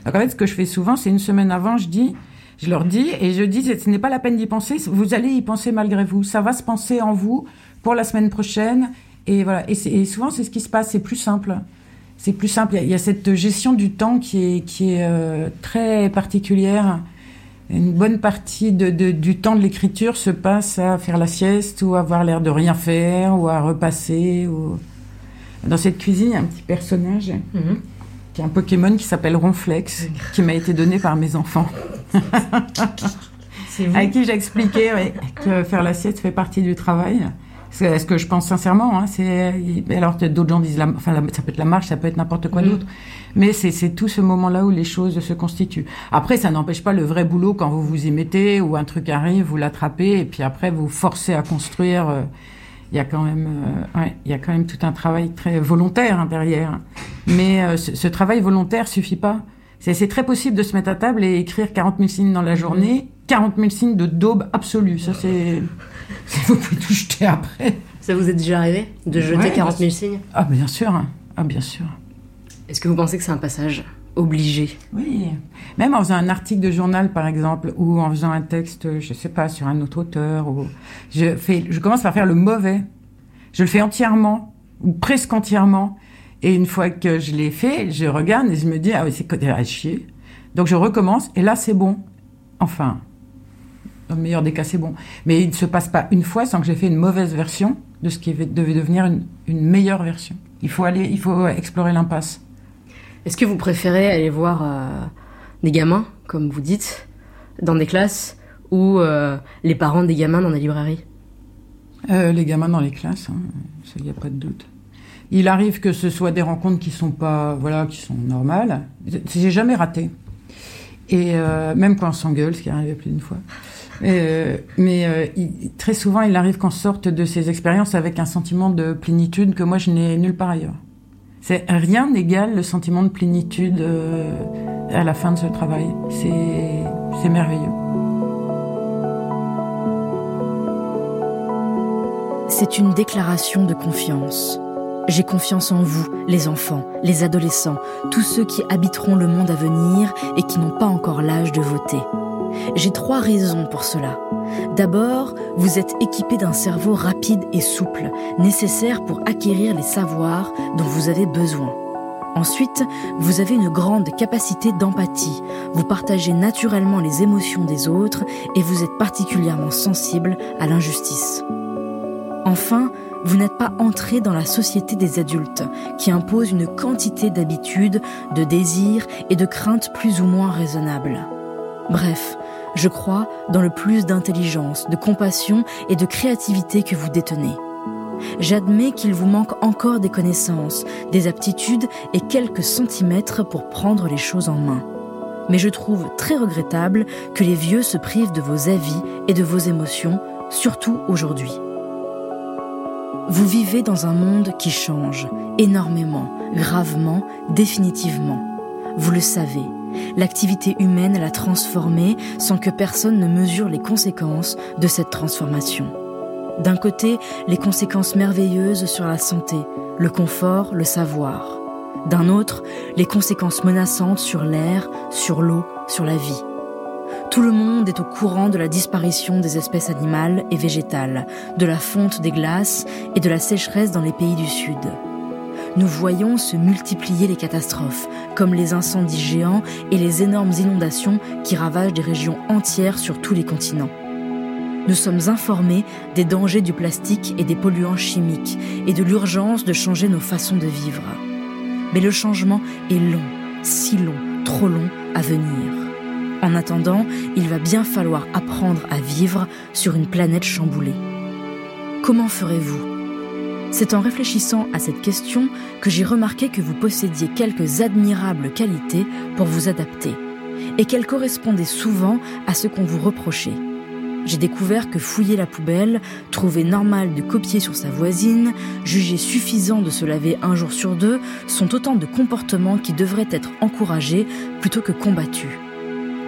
Donc en fait, ce que je fais souvent, c'est une semaine avant, je dis, je leur dis et je dis, ce n'est pas la peine d'y penser, vous allez y penser malgré vous, ça va se penser en vous pour la semaine prochaine. Et voilà. Et souvent, c'est ce qui se passe. C'est plus simple. C'est plus simple. Il y, a, cette gestion du temps qui est, qui est euh, très particulière. Une bonne partie de, de, du temps de l'écriture se passe à faire la sieste ou à avoir l'air de rien faire ou à repasser. Ou... Dans cette cuisine, il y a un petit personnage mm -hmm. qui est un Pokémon qui s'appelle Ronflex, qui m'a été donné par mes enfants. à qui j'ai expliqué oui, que faire la sieste fait partie du travail. C'est ce que je pense sincèrement. Hein, c'est alors d'autres gens disent, la, enfin, la, ça peut être la marche, ça peut être n'importe quoi mmh. d'autre. Mais c'est tout ce moment-là où les choses se constituent. Après, ça n'empêche pas le vrai boulot quand vous vous y mettez ou un truc arrive, vous l'attrapez et puis après vous forcez à construire. Euh, il y a quand même, euh, ouais, il y a quand même tout un travail très volontaire hein, derrière. Mais euh, ce, ce, travail volontaire suffit pas. C'est très possible de se mettre à table et écrire 40 000 signes dans la journée, 40 000 signes de daube absolue. Ça c'est vous pouvez tout jeter après. Ça vous est déjà arrivé de jeter ouais, 40 000 signes? Ah bien sûr, ah bien sûr. Est-ce que vous pensez que c'est un passage obligé? Oui, même en faisant un article de journal par exemple, ou en faisant un texte, je sais pas, sur un autre auteur, ou je fais, je commence par faire le mauvais. Je le fais entièrement ou presque entièrement, et une fois que je l'ai fait, je regarde et je me dis ah oui c'est à chier. Donc je recommence et là c'est bon. Enfin, le meilleur des cas, c'est bon. Mais il ne se passe pas une fois sans que j'ai fait une mauvaise version de ce qui devait devenir une, une meilleure version. Il faut aller, il faut explorer l'impasse. Est-ce que vous préférez aller voir euh, des gamins, comme vous dites, dans des classes, ou euh, les parents des gamins dans des librairies? Euh, Les gamins dans les classes, hein, il n'y a pas de doute. Il arrive que ce soit des rencontres qui sont pas, voilà, qui sont normales. J'ai jamais raté. Et même quand on s'engueule, ce qui est arrivé plus d'une fois. Euh, mais euh, très souvent, il arrive qu'on sorte de ces expériences avec un sentiment de plénitude que moi je n'ai nulle part ailleurs. C'est rien n'égale le sentiment de plénitude euh, à la fin de ce travail. C'est merveilleux. C'est une déclaration de confiance. J'ai confiance en vous, les enfants, les adolescents, tous ceux qui habiteront le monde à venir et qui n'ont pas encore l'âge de voter. J'ai trois raisons pour cela. D'abord, vous êtes équipé d'un cerveau rapide et souple, nécessaire pour acquérir les savoirs dont vous avez besoin. Ensuite, vous avez une grande capacité d'empathie. Vous partagez naturellement les émotions des autres et vous êtes particulièrement sensible à l'injustice. Enfin, vous n'êtes pas entré dans la société des adultes, qui impose une quantité d'habitudes, de désirs et de craintes plus ou moins raisonnables. Bref, je crois dans le plus d'intelligence, de compassion et de créativité que vous détenez. J'admets qu'il vous manque encore des connaissances, des aptitudes et quelques centimètres pour prendre les choses en main. Mais je trouve très regrettable que les vieux se privent de vos avis et de vos émotions, surtout aujourd'hui. Vous vivez dans un monde qui change énormément, gravement, définitivement. Vous le savez, l'activité humaine l'a transformé sans que personne ne mesure les conséquences de cette transformation. D'un côté, les conséquences merveilleuses sur la santé, le confort, le savoir. D'un autre, les conséquences menaçantes sur l'air, sur l'eau, sur la vie. Tout le monde est au courant de la disparition des espèces animales et végétales, de la fonte des glaces et de la sécheresse dans les pays du Sud. Nous voyons se multiplier les catastrophes, comme les incendies géants et les énormes inondations qui ravagent des régions entières sur tous les continents nous sommes informés des dangers du plastique et des polluants chimiques et de l'urgence de changer nos façons de vivre. Mais le changement est long, si long, trop long à venir. En attendant, il va bien falloir apprendre à vivre sur une planète chamboulée. Comment ferez-vous C'est en réfléchissant à cette question que j'ai remarqué que vous possédiez quelques admirables qualités pour vous adapter, et qu'elles correspondaient souvent à ce qu'on vous reprochait j'ai découvert que fouiller la poubelle, trouver normal de copier sur sa voisine, juger suffisant de se laver un jour sur deux, sont autant de comportements qui devraient être encouragés plutôt que combattus.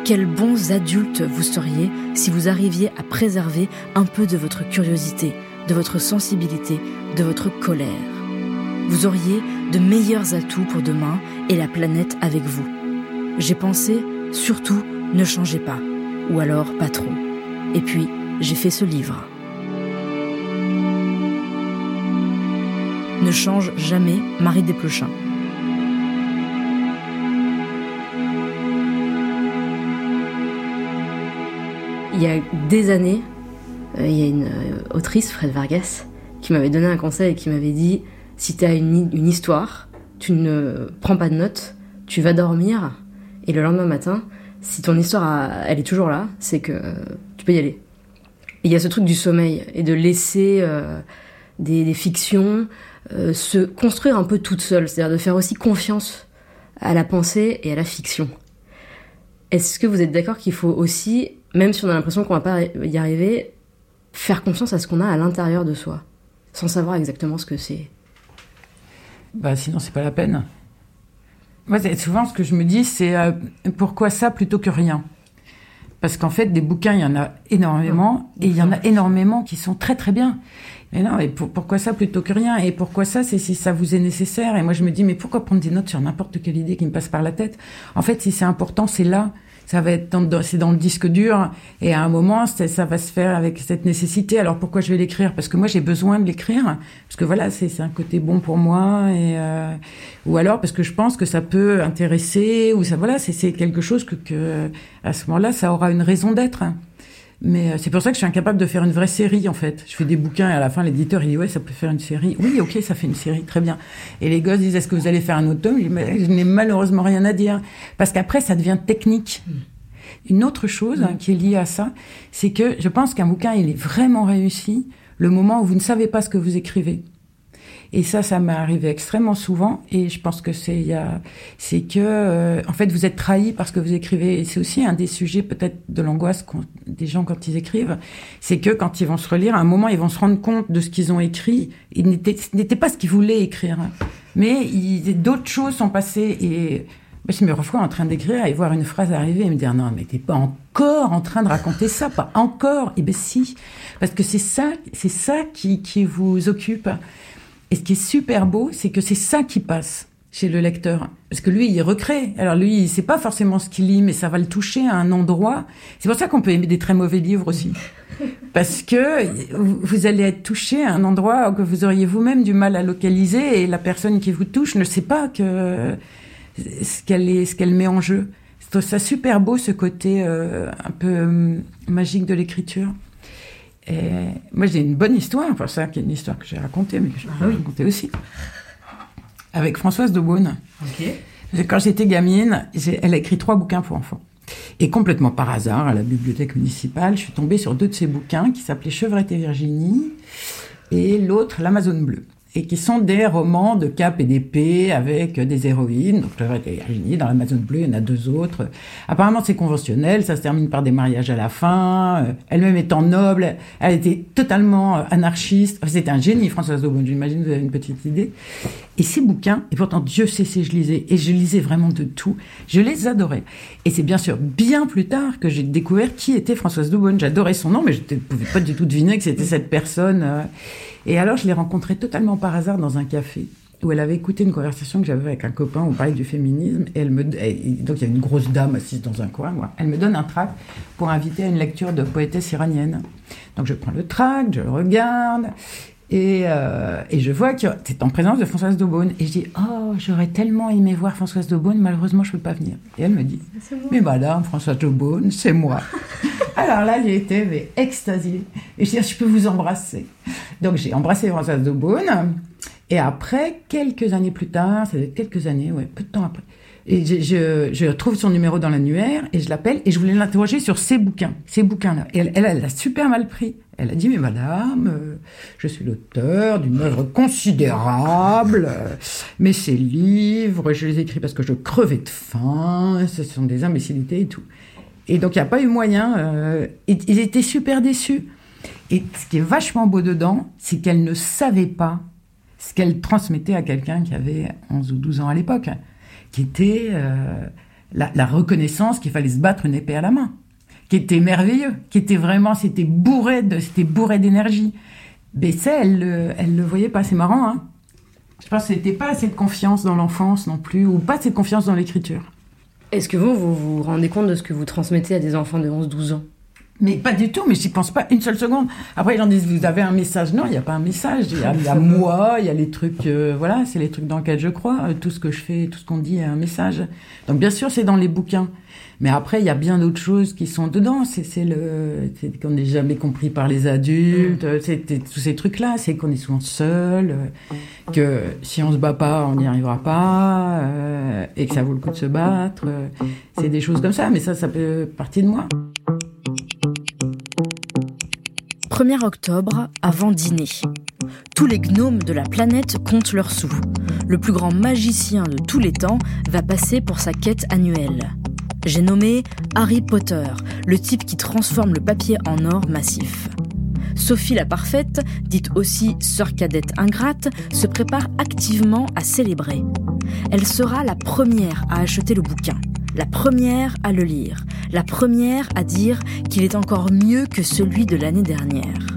Quels bons adultes vous seriez si vous arriviez à préserver un peu de votre curiosité, de votre sensibilité, de votre colère. Vous auriez de meilleurs atouts pour demain et la planète avec vous. J'ai pensé, surtout, ne changez pas, ou alors pas trop. Et puis, j'ai fait ce livre. Ne change jamais Marie Desplechin. Il y a des années, euh, il y a une euh, autrice, Fred Vargas, qui m'avait donné un conseil et qui m'avait dit si tu as une, histoire, tu ne prends pas de notes, tu vas dormir, et le lendemain matin, si ton histoire, elle est toujours là, c'est que tu peux y aller. Il y a ce truc du sommeil et de laisser euh, des, fictions euh, se construire un peu toutes seules, c'est-à-dire de faire aussi confiance à la pensée et à la fiction. Est-ce que vous êtes d'accord qu'il faut aussi, même si on a l'impression qu'on va pas y arriver, faire confiance à ce qu'on a à l'intérieur de soi, sans savoir exactement ce que c'est Bah sinon c'est pas la peine. Moi, souvent ce que je me dis, c'est euh, pourquoi ça plutôt que rien? Parce qu'en fait, des bouquins, il y en a énormément, et il y en a énormément qui sont très très bien. Mais non, et pourquoi ça plutôt que rien? Et pourquoi ça C'est si ça vous est nécessaire? Et moi, je me dis, mais pourquoi prendre des notes sur n'importe quelle idée qui me passe par la tête? En fait, si c'est important, c'est là ça va être dans, c'est dans le disque dur et à un moment ça va se faire avec cette nécessité. Alors pourquoi je vais l'écrire? Parce que moi j'ai besoin de l'écrire parce que voilà c'est c'est un côté bon pour moi et euh, ou alors parce que je pense que ça peut intéresser ou ça voilà c'est c'est quelque chose que, que à ce moment-là ça aura une raison d'être. Mais euh, c'est pour ça que je suis incapable de faire une vraie série, en fait. Je fais des bouquins et à la fin, l'éditeur, il dit, ouais, ça peut faire une série. Oui, ok, ça fait une série, très bien. Et les gosses disent, est-ce que vous allez faire un autre tome? Je n'ai malheureusement rien à dire. Parce qu'après, ça devient technique. Une autre chose hein, qui est liée à ça, c'est que je pense qu'un bouquin, il est vraiment réussi le moment où vous ne savez pas ce que vous écrivez. Et ça, ça m'est arrivé extrêmement souvent. Et je pense que c'est, c'est que, euh, en fait, vous êtes trahi parce que vous écrivez. Et c'est aussi un des sujets peut-être de l'angoisse des gens quand ils écrivent, c'est que quand ils vont se relire, à un moment, ils vont se rendre compte de ce qu'ils ont écrit. Il n'était, pas ce qu'ils voulaient écrire, mais d'autres choses sont passées. Et je me revois en train d'écrire et voir une phrase arriver et me dire non mais t'es pas encore en train de raconter ça, pas encore. Et eh ben si, parce que c'est ça, c'est ça qui, qui vous occupe. Et ce qui est super beau, c'est que c'est ça qui passe chez le lecteur. Parce que lui, il recrée. Alors lui, il sait pas forcément ce qu'il lit, mais ça va le toucher à un endroit. C'est pour ça qu'on peut aimer des très mauvais livres aussi. Parce que vous allez être touché à un endroit que vous auriez vous-même du mal à localiser et la personne qui vous touche ne sait pas que ce qu'elle est, ce qu'elle met en jeu. C'est ça super beau ce côté euh, un peu euh, magique de l'écriture. Et moi, j'ai une bonne histoire, enfin, ça, qui est une histoire que j'ai racontée, mais que je ah raconter aussi. Avec Françoise de Beaune. Quand j'étais gamine, elle a écrit trois bouquins pour enfants. Et complètement par hasard, à la bibliothèque municipale, je suis tombée sur deux de ses bouquins qui s'appelaient Chevrette et Virginie et l'autre l'Amazone bleue et qui sont des romans de cap et d'épée avec des héroïnes. Donc, Virginie, dans l'Amazon Bleu, il y en a deux autres. Apparemment, c'est conventionnel, ça se termine par des mariages à la fin. Euh, elle-même étant noble, elle était totalement euh, anarchiste. C'était un génie, Françoise Daubonne, j'imagine, vous avez une petite idée. Et ces bouquins, et pourtant Dieu sait si je lisais, et je lisais vraiment de tout, je les adorais. Et c'est bien sûr bien plus tard que j'ai découvert qui était Françoise Daubonne. J'adorais son nom, mais je ne pouvais pas du tout deviner que c'était cette personne. Euh, et alors, je l'ai rencontrée totalement par hasard dans un café où elle avait écouté une conversation que j'avais avec un copain, on parlait du féminisme, et elle me, donc il y a une grosse dame assise dans un coin, moi. elle me donne un tract pour inviter à une lecture de poétesse iranienne. Donc je prends le tract, je le regarde, et, euh, et je vois que c'est en présence de Françoise Daubonne. Et je dis, oh, j'aurais tellement aimé voir Françoise Daubonne, malheureusement, je ne peux pas venir. Et elle me dit, mais madame, Françoise Daubonne, c'est moi. Alors là, j'ai été mais, extasiée. Et je dis, je peux vous embrasser. Donc j'ai embrassé Françoise Daubonne. Et après, quelques années plus tard, ça fait quelques années, ouais, peu de temps après, et je, je, trouve son numéro dans l'annuaire et je l'appelle et je voulais l'interroger sur ses bouquins, ces bouquins-là. Et elle, elle, l'a super mal pris. Elle a dit, mais madame, euh, je suis l'auteur d'une œuvre considérable, euh, mais ces livres, je les écris parce que je crevais de faim, ce sont des imbécilités et tout. Et donc, il n'y a pas eu moyen. Euh, ils étaient super déçus. Et ce qui est vachement beau dedans, c'est qu'elle ne savait pas ce qu'elle transmettait à quelqu'un qui avait 11 ou 12 ans à l'époque qui était euh, la, reconnaissance qu'il fallait se battre une épée à la main, qui était merveilleux, qui était vraiment, c'était bourré de, c'était bourré d'énergie. Le, elle le voyait pas. C'est marrant, hein. Je pense que c'était pas assez de confiance dans l'enfance non plus, ou pas assez de confiance dans l'écriture. Est-ce que vous, vous vous rendez compte de ce que vous transmettez à des enfants de 11-12 ans? Mais pas du tout, mais j'y pense pas une seule seconde. Après, ils gens disent, vous avez un message. Non, il n'y a pas un message. Il y a, moi, il y a les trucs, euh, voilà, c'est les trucs dans lesquels je crois. Euh, tout ce que je fais, tout ce qu'on dit a un message. Donc, bien sûr, c'est dans les bouquins. Mais après, il y a bien d'autres choses qui sont dedans. C'est le, c'est qu'on n'est jamais compris par les adultes. Mm. C'est tous ces trucs-là. C'est qu'on est souvent seul, que si on se bat pas, on n'y arrivera pas, euh, et que ça vaut le coup de se battre. C'est des choses comme ça. Mais ça, ça peut partir de moi. 1er octobre, avant dîner. Tous les gnomes de la planète comptent leurs sous. Le plus grand magicien de tous les temps va passer pour sa quête annuelle. J'ai nommé Harry Potter, le type qui transforme le papier en or massif. Sophie la parfaite, dite aussi sœur cadette ingrate, se prépare activement à célébrer. Elle sera la première à acheter le bouquin, la première à le lire, la première à dire qu'il est encore mieux que celui de l'année dernière.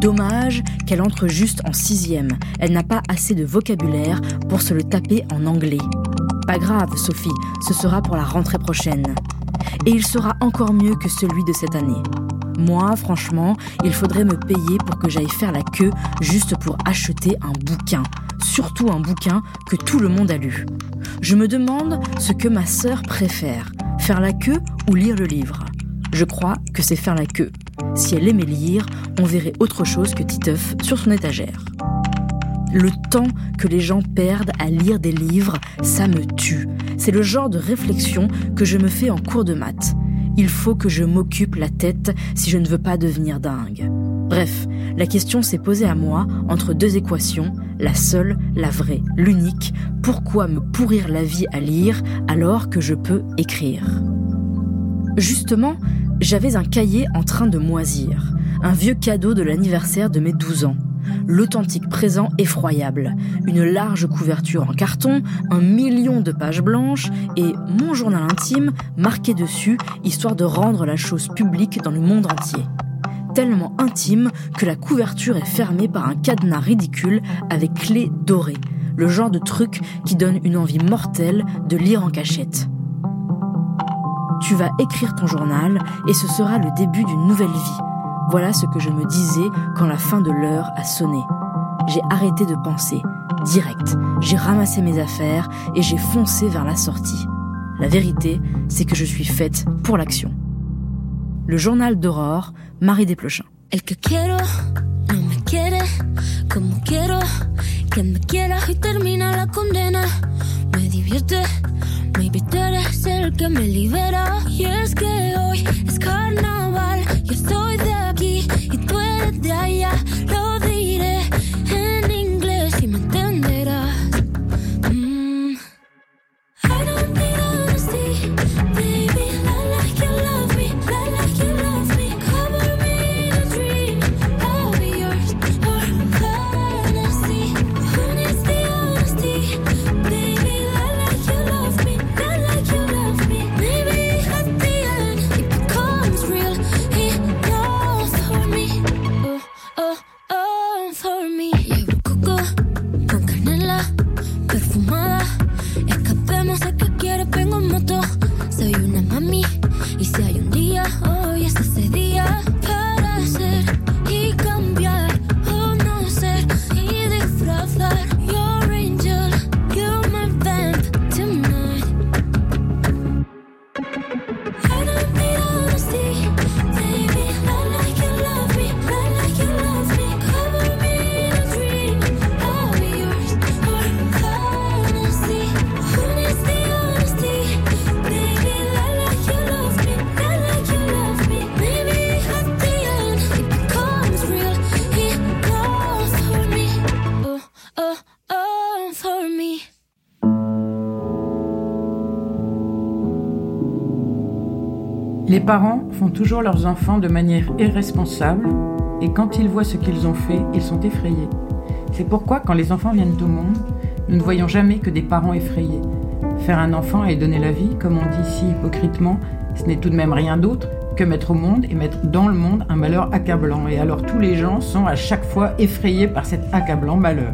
Dommage qu'elle entre juste en sixième, elle n'a pas assez de vocabulaire pour se le taper en anglais. Pas grave, Sophie, ce sera pour la rentrée prochaine. Et il sera encore mieux que celui de cette année. Moi, franchement, il faudrait me payer pour que j'aille faire la queue juste pour acheter un bouquin. Surtout un bouquin que tout le monde a lu. Je me demande ce que ma sœur préfère, faire la queue ou lire le livre. Je crois que c'est faire la queue. Si elle aimait lire, on verrait autre chose que Titeuf sur son étagère. Le temps que les gens perdent à lire des livres, ça me tue. C'est le genre de réflexion que je me fais en cours de maths. Il faut que je m'occupe la tête si je ne veux pas devenir dingue. Bref, la question s'est posée à moi entre deux équations, la seule, la vraie, l'unique. Pourquoi me pourrir la vie à lire alors que je peux écrire? Justement, j'avais un cahier en train de moisir, un vieux cadeau de l'anniversaire de mes 12 ans. L'authentique présent effroyable, une large couverture en carton, un million de pages blanches et mon journal intime marqué dessus, histoire de rendre la chose publique dans le monde entier tellement intime que la couverture est fermée par un cadenas ridicule avec clé dorée, le genre de truc qui donne une envie mortelle de lire en cachette. Tu vas écrire ton journal et ce sera le début d'une nouvelle vie. Voilà ce que je me disais quand la fin de l'heure a sonné. J'ai arrêté de penser, direct. J'ai ramassé mes affaires et j'ai foncé vers la sortie. La vérité, c'est que je suis faite pour l'action. Le journal d'Aurore, Marie Desplechin. De aquí y tú eres de allá. Lo Les parents font toujours leurs enfants de manière irresponsable et quand ils voient ce qu'ils ont fait, ils sont effrayés. C'est pourquoi quand les enfants viennent au monde, nous ne voyons jamais que des parents effrayés. Faire un enfant et donner la vie, comme on dit si hypocritement, ce n'est tout de même rien d'autre que mettre au monde et mettre dans le monde un malheur accablant. Et alors tous les gens sont à chaque fois effrayés par cet accablant malheur.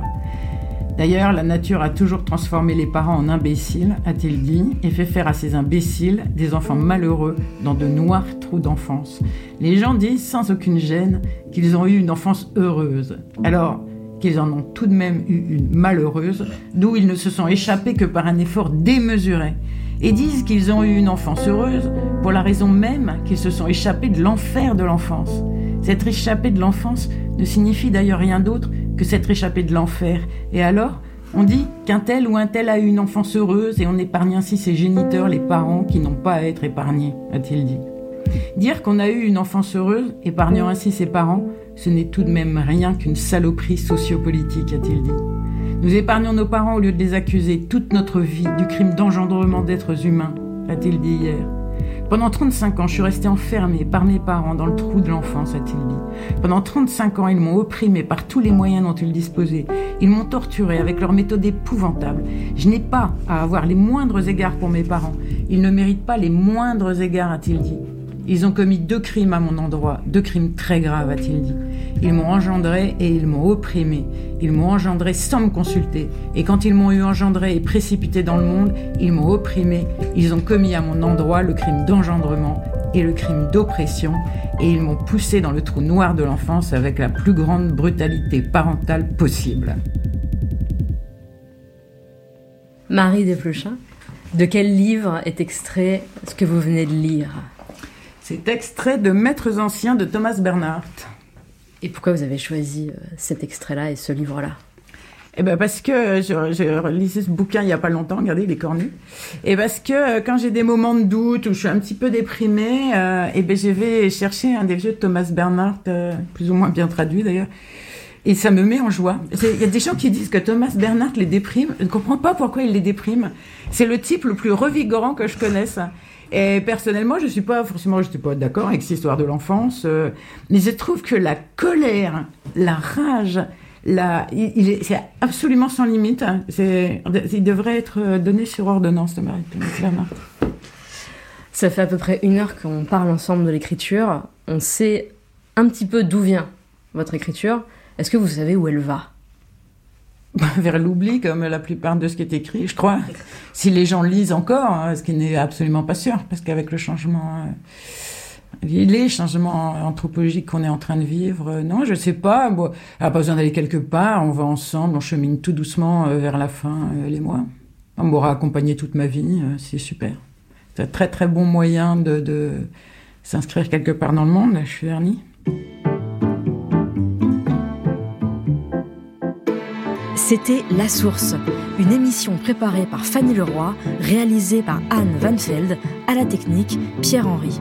D'ailleurs, la nature a toujours transformé les parents en imbéciles, a-t-il dit, et fait faire à ces imbéciles des enfants malheureux dans de noirs trous d'enfance. Les gens disent sans aucune gêne qu'ils ont eu une enfance heureuse. Alors, qu'ils en ont tout de même eu une malheureuse, d'où ils ne se sont échappés que par un effort démesuré, et disent qu'ils ont eu une enfance heureuse pour la raison même qu'ils se sont échappés de l'enfer de l'enfance. S'être échappé de l'enfance ne signifie d'ailleurs rien d'autre que s'être échappé de l'enfer. Et alors, on dit qu'un tel ou un tel a eu une enfance heureuse et on épargne ainsi ses géniteurs, les parents qui n'ont pas à être épargnés, a-t-il dit. Dire qu'on a eu une enfance heureuse, épargnant ainsi ses parents, ce n'est tout de même rien qu'une saloperie sociopolitique, a-t-il dit. Nous épargnons nos parents au lieu de les accuser toute notre vie du crime d'engendrement d'êtres humains, a-t-il dit hier. Pendant 35 ans, je suis resté enfermé par mes parents dans le trou de l'enfance, a-t-il dit. Pendant 35 ans, ils m'ont opprimé par tous les moyens dont ils disposaient. Ils m'ont torturé avec leurs méthodes épouvantables. Je n'ai pas à avoir les moindres égards pour mes parents. Ils ne méritent pas les moindres égards, a-t-il dit. Ils ont commis deux crimes à mon endroit, deux crimes très graves, a-t-il dit. Ils m'ont engendré et ils m'ont opprimé. Ils m'ont engendré sans me consulter. Et quand ils m'ont eu engendré et précipité dans le monde, ils m'ont opprimé. Ils ont commis à mon endroit le crime d'engendrement et le crime d'oppression. Et ils m'ont poussé dans le trou noir de l'enfance avec la plus grande brutalité parentale possible. Marie Desplechin, de quel livre est extrait ce que vous venez de lire? C'est extrait de Maîtres anciens de Thomas Bernhardt. Et pourquoi vous avez choisi euh, cet extrait-là et ce livre-là? Eh ben parce que je, je lisais ce bouquin il y a pas longtemps, regardez, il est cornu. Et parce que euh, quand j'ai des moments de doute ou je suis un petit peu déprimée, euh, et ben je vais chercher un des vieux de Thomas Bernhardt, euh, plus ou moins bien traduit d'ailleurs. Et ça me met en joie. Il y a des gens qui disent que Thomas Bernhardt les déprime. Je ne comprends pas pourquoi il les déprime. C'est le type le plus revigorant que je connaisse. Et personnellement, je suis pas forcément, je suis pas d'accord avec cette histoire de l'enfance, euh, mais je trouve que la colère, la rage, la, il, il est, c'est absolument sans limite. il devrait être donné sur ordonnance de Marie Bernhardt. Ça fait à peu près une heure qu'on parle ensemble de l'écriture. On sait un petit peu d'où vient votre écriture. Est-ce que vous savez où elle va vers l'oubli, comme la plupart de ce qui est écrit, je crois. Si les gens lisent encore, hein, ce qui n'est absolument pas sûr, parce qu'avec le changement, euh, les changements anthropologiques qu'on est en train de vivre, euh, non, je sais pas. Bon, on a pas besoin d'aller quelque part, on va ensemble, on chemine tout doucement euh, vers la fin, euh, les mois. On m'aura accompagné toute ma vie, c'est super. C'est un très très bon moyen de, de s'inscrire quelque part dans le monde. Je suis vernie. C'était La Source, une émission préparée par Fanny Leroy, réalisée par Anne Van Veld, à la technique Pierre-Henri.